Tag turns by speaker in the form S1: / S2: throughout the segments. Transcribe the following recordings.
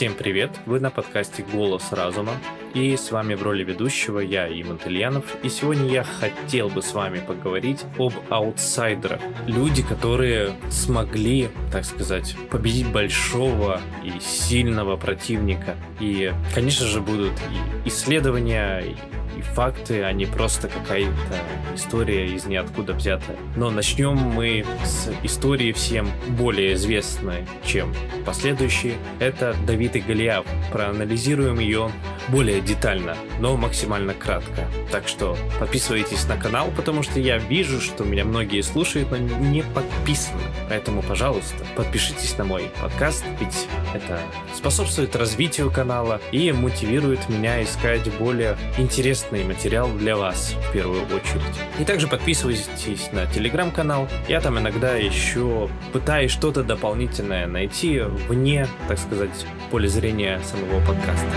S1: Всем привет! Вы на подкасте «Голос разума» и с вами в роли ведущего я, Иман Ильянов. И сегодня я хотел бы с вами поговорить об аутсайдерах. Люди, которые смогли, так сказать, победить большого и сильного противника. И, конечно же, будут и исследования, и и факты, а не просто какая-то история из ниоткуда взятая. Но начнем мы с истории всем более известной, чем последующие. Это Давид и Голиаф. Проанализируем ее более детально, но максимально кратко. Так что подписывайтесь на канал, потому что я вижу, что меня многие слушают, но не подписаны. Поэтому, пожалуйста, подпишитесь на мой подкаст, ведь это способствует развитию канала и мотивирует меня искать более интересный материал для вас в первую очередь. И также подписывайтесь на телеграм-канал. Я там иногда еще пытаюсь что-то дополнительное найти вне, так сказать, поля зрения самого подкаста.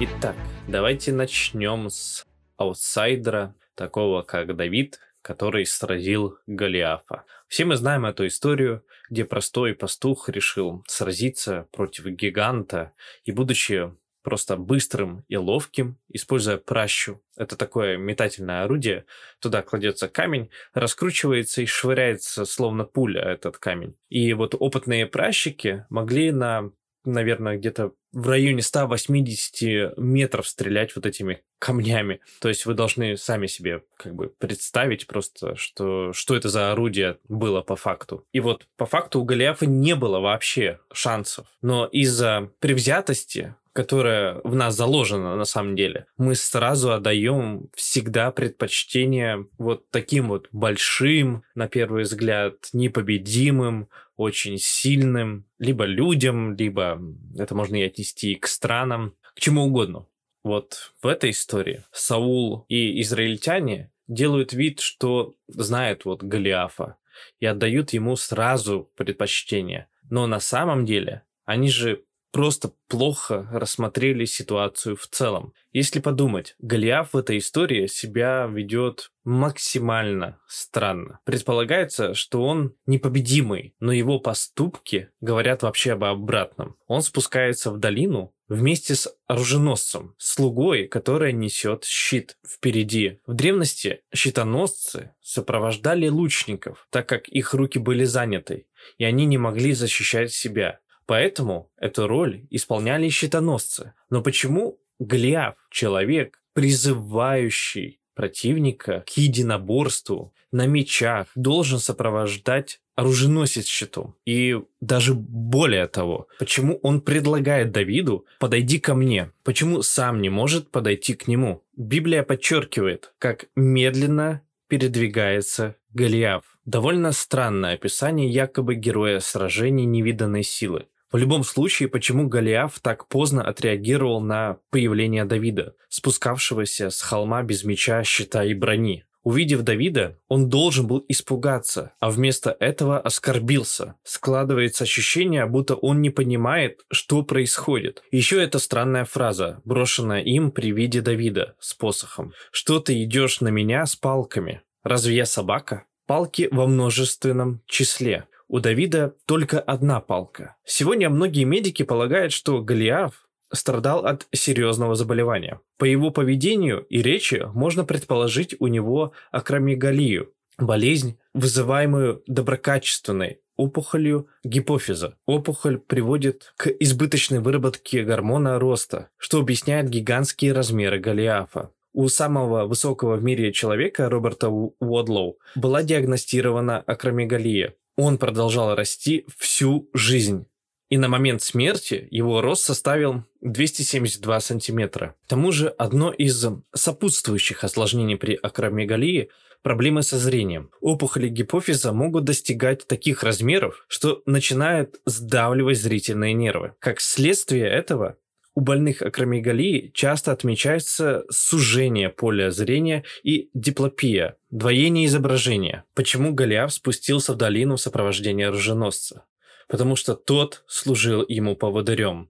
S1: Итак, давайте начнем с аутсайдера, такого как Давид, который сразил Голиафа. Все мы знаем эту историю, где простой пастух решил сразиться против гиганта и, будучи просто быстрым и ловким, используя пращу. Это такое метательное орудие. Туда кладется камень, раскручивается и швыряется словно пуля этот камень. И вот опытные пращики могли на наверное, где-то в районе 180 метров стрелять вот этими камнями. То есть вы должны сами себе как бы представить просто, что, что это за орудие было по факту. И вот по факту у Голиафа не было вообще шансов. Но из-за превзятости которая в нас заложена на самом деле, мы сразу отдаем всегда предпочтение вот таким вот большим, на первый взгляд, непобедимым, очень сильным, либо людям, либо это можно и отнести к странам, к чему угодно. Вот в этой истории Саул и израильтяне делают вид, что знают вот Голиафа и отдают ему сразу предпочтение. Но на самом деле они же просто плохо рассмотрели ситуацию в целом. Если подумать, Голиаф в этой истории себя ведет максимально странно. Предполагается, что он непобедимый, но его поступки говорят вообще об обратном. Он спускается в долину вместе с оруженосцем, слугой, которая несет щит впереди. В древности щитоносцы сопровождали лучников, так как их руки были заняты, и они не могли защищать себя. Поэтому эту роль исполняли щитоносцы. Но почему Голиаф, человек, призывающий противника к единоборству на мечах, должен сопровождать оруженосец щитом. И даже более того, почему он предлагает Давиду «подойди ко мне», почему сам не может подойти к нему. Библия подчеркивает, как медленно передвигается Голиаф. Довольно странное описание якобы героя сражений невиданной силы. В любом случае, почему Голиаф так поздно отреагировал на появление Давида, спускавшегося с холма без меча, щита и брони? Увидев Давида, он должен был испугаться, а вместо этого оскорбился. Складывается ощущение, будто он не понимает, что происходит. Еще эта странная фраза, брошенная им при виде Давида с посохом. «Что ты идешь на меня с палками? Разве я собака?» Палки во множественном числе. У Давида только одна палка. Сегодня многие медики полагают, что Голиаф страдал от серьезного заболевания. По его поведению и речи можно предположить у него акромегалию, болезнь, вызываемую доброкачественной опухолью гипофиза. Опухоль приводит к избыточной выработке гормона роста, что объясняет гигантские размеры Голиафа. У самого высокого в мире человека, Роберта Уодлоу, была диагностирована акромегалия, он продолжал расти всю жизнь. И на момент смерти его рост составил 272 сантиметра. К тому же одно из сопутствующих осложнений при акромегалии – проблемы со зрением. Опухоли гипофиза могут достигать таких размеров, что начинают сдавливать зрительные нервы. Как следствие этого, у больных акромегалии часто отмечается сужение поля зрения и диплопия, двоение изображения. Почему Голиаф спустился в долину в сопровождении оруженосца? Потому что тот служил ему поводырем.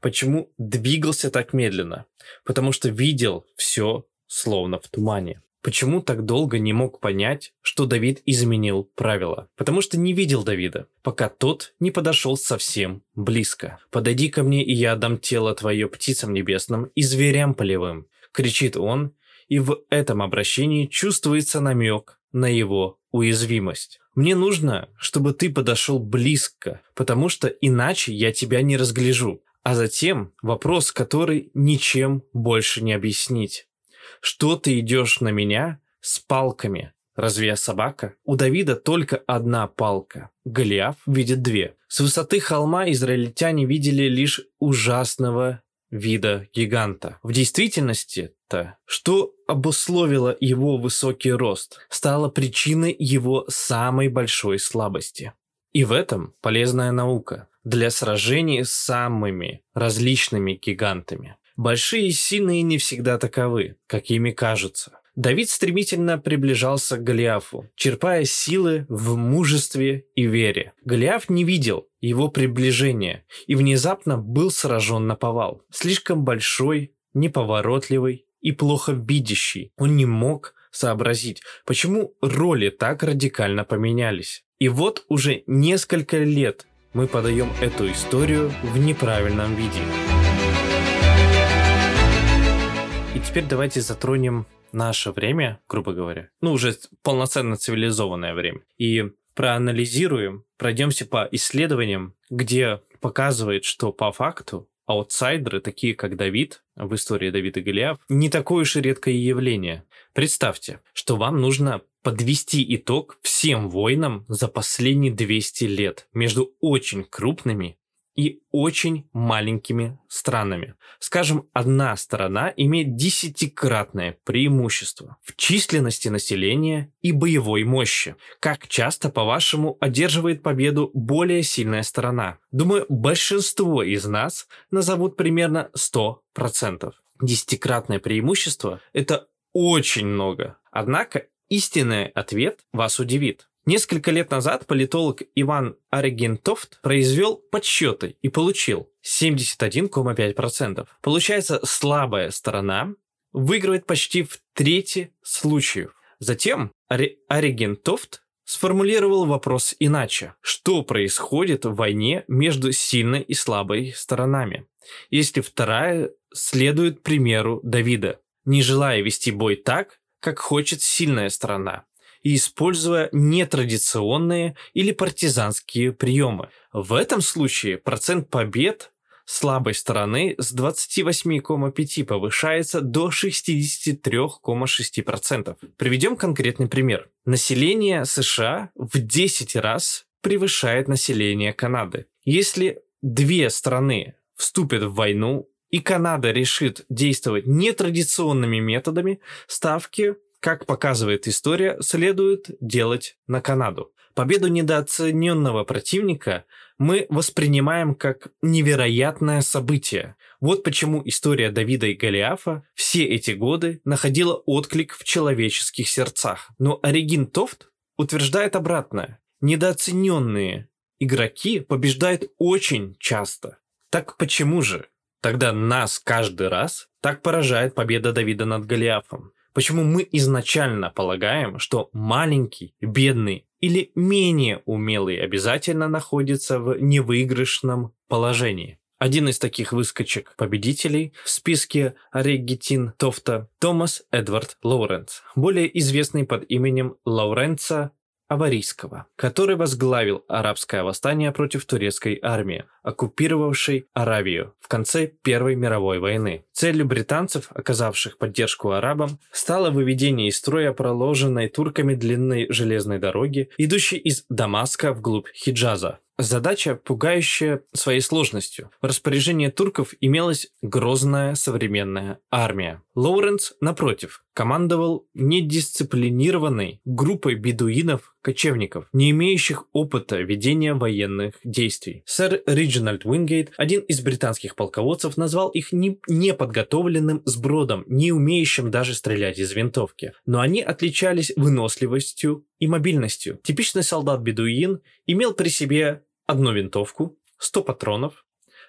S1: Почему двигался так медленно? Потому что видел все словно в тумане. Почему так долго не мог понять, что Давид изменил правила, потому что не видел Давида, пока тот не подошел совсем близко. «Подойди ко мне, и я отдам тело твое птицам небесным и зверям полевым», — кричит он, и в этом обращении чувствуется намек на его уязвимость. Мне нужно, чтобы ты подошел близко, потому что иначе я тебя не разгляжу. А затем вопрос, который ничем больше не объяснить. Что ты идешь на меня с палками? Разве я собака? У Давида только одна палка. Голиаф видит две. С высоты холма израильтяне видели лишь ужасного вида гиганта. В действительности-то, что обусловило его высокий рост, стало причиной его самой большой слабости. И в этом полезная наука для сражений с самыми различными гигантами. Большие и сильные не всегда таковы, какими кажутся. Давид стремительно приближался к Голиафу, черпая силы в мужестве и вере. Голиаф не видел его приближения и внезапно был сражен на повал. Слишком большой, неповоротливый и плохо видящий. Он не мог сообразить, почему роли так радикально поменялись. И вот уже несколько лет мы подаем эту историю в неправильном виде. Теперь давайте затронем наше время, грубо говоря, ну уже полноценно цивилизованное время, и проанализируем, пройдемся по исследованиям, где показывает, что по факту аутсайдеры, такие как Давид, в истории Давида Голиаф, не такое уж и редкое явление. Представьте, что вам нужно подвести итог всем войнам за последние 200 лет между очень крупными и очень маленькими странами. Скажем, одна сторона имеет десятикратное преимущество в численности населения и боевой мощи. Как часто, по-вашему, одерживает победу более сильная сторона? Думаю, большинство из нас назовут примерно 100%. Десятикратное преимущество – это очень много. Однако истинный ответ вас удивит. Несколько лет назад политолог Иван Аригентофт произвел подсчеты и получил 71,5%. Получается, слабая сторона выигрывает почти в трети случаев. Затем Ари Аригентофт сформулировал вопрос иначе. Что происходит в войне между сильной и слабой сторонами? Если вторая следует примеру Давида, не желая вести бой так, как хочет сильная сторона, и используя нетрадиционные или партизанские приемы. В этом случае процент побед слабой стороны с 28,5 повышается до 63,6%. Приведем конкретный пример. Население США в 10 раз превышает население Канады. Если две страны вступят в войну, и Канада решит действовать нетрадиционными методами, ставки как показывает история, следует делать на Канаду. Победу недооцененного противника мы воспринимаем как невероятное событие. Вот почему история Давида и Голиафа все эти годы находила отклик в человеческих сердцах. Но Оригин Тофт утверждает обратное. Недооцененные игроки побеждают очень часто. Так почему же? Тогда нас каждый раз так поражает победа Давида над Голиафом. Почему мы изначально полагаем, что маленький, бедный или менее умелый обязательно находится в невыигрышном положении? Один из таких выскочек победителей в списке Регитин Тофта – Томас Эдвард Лоуренс, более известный под именем Лауренца Аварийского, который возглавил арабское восстание против турецкой армии, оккупировавшей Аравию в конце Первой мировой войны. Целью британцев, оказавших поддержку арабам, стало выведение из строя проложенной турками длинной железной дороги, идущей из Дамаска вглубь Хиджаза, Задача, пугающая своей сложностью. В распоряжении турков имелась грозная современная армия. Лоуренс, напротив, командовал недисциплинированной группой бедуинов-кочевников, не имеющих опыта ведения военных действий. Сэр Риджинальд Уингейт, один из британских полководцев, назвал их не неподготовленным сбродом, не умеющим даже стрелять из винтовки. Но они отличались выносливостью и мобильностью. Типичный солдат-бедуин имел при себе одну винтовку, 100 патронов,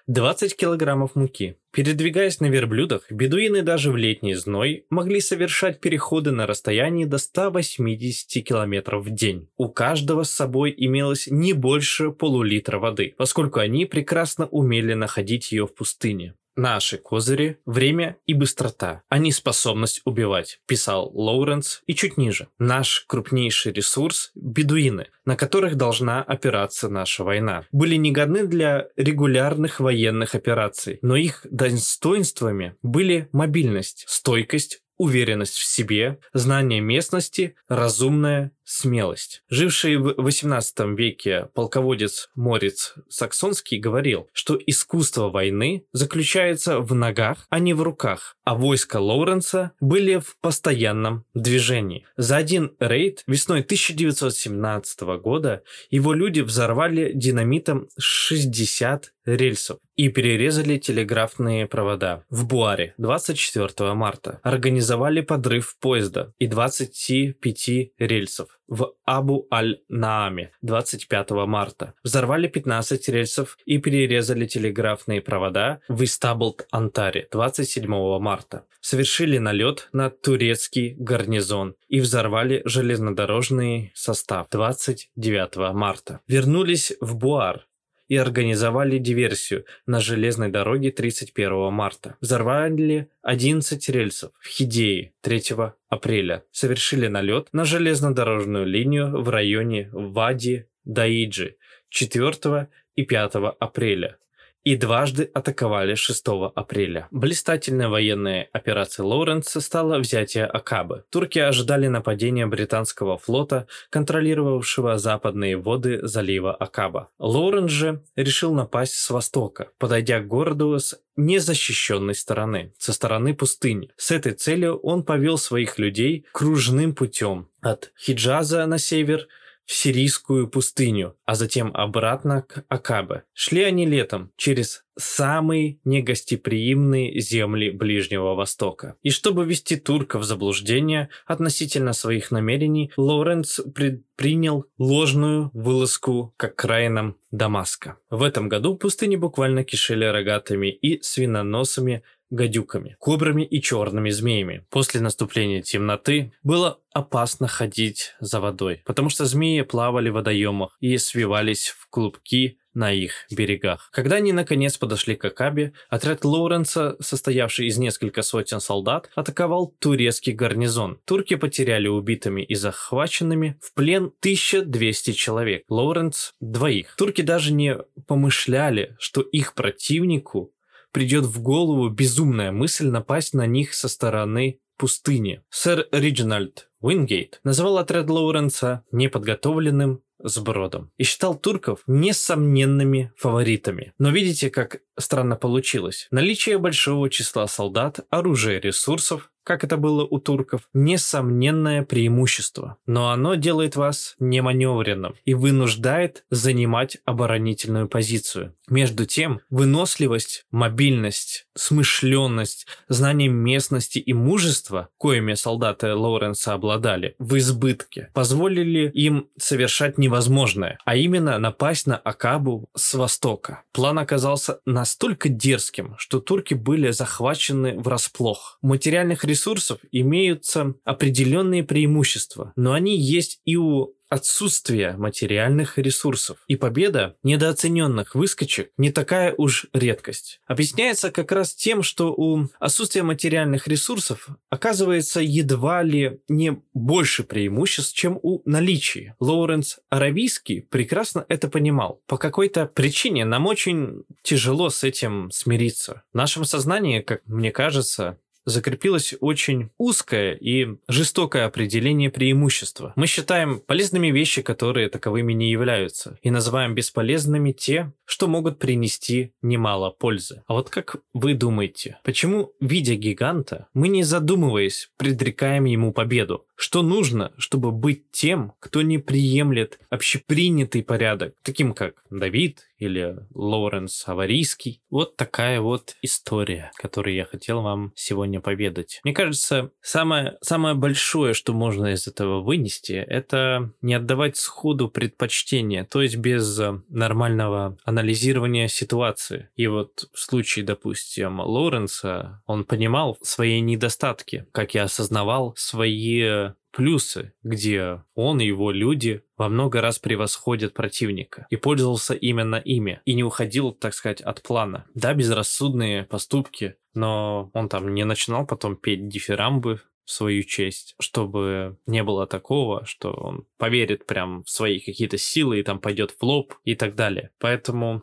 S1: 20 килограммов муки. Передвигаясь на верблюдах, бедуины даже в летний зной могли совершать переходы на расстоянии до 180 километров в день. У каждого с собой имелось не больше полулитра воды, поскольку они прекрасно умели находить ее в пустыне. Наши козыри – время и быстрота, а не способность убивать, писал Лоуренс и чуть ниже. Наш крупнейший ресурс – бедуины, на которых должна опираться наша война. Были негодны для регулярных военных операций, но их достоинствами были мобильность, стойкость, уверенность в себе, знание местности, разумная смелость. Живший в XVIII веке полководец Морец Саксонский говорил, что искусство войны заключается в ногах, а не в руках, а войска Лоуренса были в постоянном движении. За один рейд весной 1917 года его люди взорвали динамитом 60 рельсов и перерезали телеграфные провода. В Буаре 24 марта организовали подрыв поезда и 25 рельсов в Абу-Аль-Нааме 25 марта. Взорвали 15 рельсов и перерезали телеграфные провода в Истаблт-Антаре 27 марта. Совершили налет на турецкий гарнизон и взорвали железнодорожный состав 29 марта. Вернулись в Буар и организовали диверсию на железной дороге 31 марта. Взорвали 11 рельсов в Хидее 3 апреля. Совершили налет на железнодорожную линию в районе Вади-Даиджи 4 и 5 апреля и дважды атаковали 6 апреля. Блистательной военной операцией Лоуренса стало взятие Акабы. Турки ожидали нападения британского флота, контролировавшего западные воды залива Акаба. Лоуренс же решил напасть с востока, подойдя к городу с незащищенной стороны, со стороны пустыни. С этой целью он повел своих людей кружным путем от Хиджаза на север в сирийскую пустыню, а затем обратно к Акабе. Шли они летом через самые негостеприимные земли Ближнего Востока. И чтобы ввести турков в заблуждение относительно своих намерений, Лоренц предпринял ложную вылазку к окраинам Дамаска. В этом году пустыни буквально кишели рогатыми и свиноносами гадюками, кобрами и черными змеями. После наступления темноты было опасно ходить за водой, потому что змеи плавали в водоемах и свивались в клубки на их берегах. Когда они наконец подошли к Акабе, отряд Лоуренса, состоявший из нескольких сотен солдат, атаковал турецкий гарнизон. Турки потеряли убитыми и захваченными в плен 1200 человек. Лоуренс – двоих. Турки даже не помышляли, что их противнику придет в голову безумная мысль напасть на них со стороны пустыни. Сэр Риджинальд Уингейт называл отряд Лоуренса неподготовленным сбродом и считал турков несомненными фаворитами. Но видите, как странно получилось. Наличие большого числа солдат, оружия, ресурсов как это было у турков, несомненное преимущество. Но оно делает вас неманевренным и вынуждает занимать оборонительную позицию. Между тем, выносливость, мобильность, смышленность, знание местности и мужество, коими солдаты Лоуренса обладали, в избытке, позволили им совершать невозможное, а именно напасть на Акабу с востока. План оказался настолько дерзким, что турки были захвачены врасплох. Материальных ресурсов ресурсов имеются определенные преимущества, но они есть и у отсутствия материальных ресурсов. И победа недооцененных выскочек не такая уж редкость. Объясняется как раз тем, что у отсутствия материальных ресурсов оказывается едва ли не больше преимуществ, чем у наличия. Лоуренс Аравийский прекрасно это понимал. По какой-то причине нам очень тяжело с этим смириться. В нашем сознании, как мне кажется, закрепилось очень узкое и жестокое определение преимущества. Мы считаем полезными вещи, которые таковыми не являются, и называем бесполезными те, что могут принести немало пользы. А вот как вы думаете, почему, видя гиганта, мы не задумываясь, предрекаем ему победу? Что нужно, чтобы быть тем, кто не приемлет общепринятый порядок, таким как Давид или Лоуренс Аварийский? Вот такая вот история, которую я хотел вам сегодня поведать. Мне кажется, самое, самое большое, что можно из этого вынести, это не отдавать сходу предпочтения, то есть без нормального анализа анализирование ситуации. И вот в случае, допустим, Лоренса, он понимал свои недостатки, как и осознавал свои плюсы, где он и его люди во много раз превосходят противника и пользовался именно ими и не уходил, так сказать, от плана. Да, безрассудные поступки, но он там не начинал потом петь дифирамбы в свою честь, чтобы не было такого, что он поверит прям в свои какие-то силы и там пойдет в лоб и так далее. Поэтому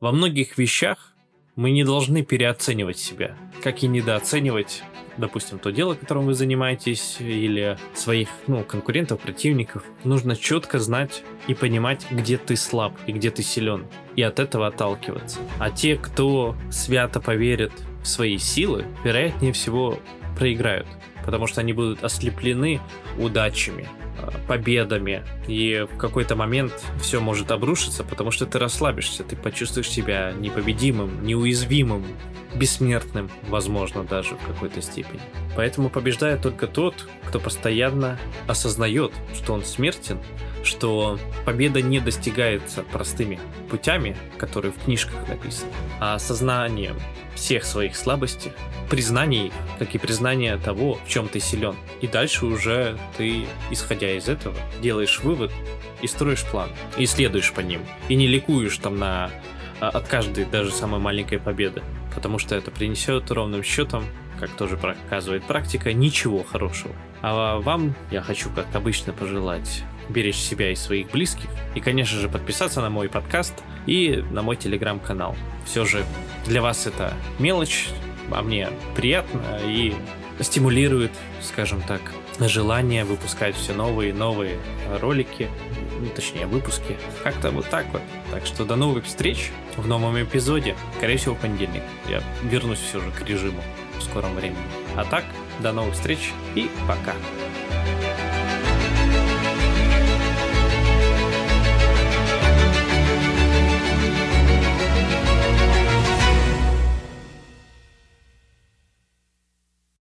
S1: во многих вещах мы не должны переоценивать себя, как и недооценивать допустим, то дело, которым вы занимаетесь, или своих ну, конкурентов, противников, нужно четко знать и понимать, где ты слаб и где ты силен, и от этого отталкиваться. А те, кто свято поверит в свои силы, вероятнее всего проиграют, потому что они будут ослеплены удачами, победами, и в какой-то момент все может обрушиться, потому что ты расслабишься, ты почувствуешь себя непобедимым, неуязвимым, бессмертным, возможно, даже в какой-то степени. Поэтому побеждает только тот, кто постоянно осознает, что он смертен, что победа не достигается простыми путями, которые в книжках написаны, а осознанием всех своих слабостей, признаний, как и признание того, в чем ты силен. И дальше уже ты, исходя из этого, делаешь вывод и строишь план, и следуешь по ним, и не ликуешь там на а, от каждой даже самой маленькой победы, потому что это принесет ровным счетом, как тоже показывает практика, ничего хорошего. А вам я хочу, как обычно, пожелать беречь себя и своих близких, и, конечно же, подписаться на мой подкаст и на мой телеграм-канал. Все же для вас это мелочь, а мне приятно и стимулирует, скажем так, желание выпускать все новые и новые ролики, ну, точнее выпуски. Как-то вот так вот. Так что до новых встреч в новом эпизоде. Скорее всего, в понедельник. Я вернусь все же к режиму в скором времени. А так, до новых встреч и пока.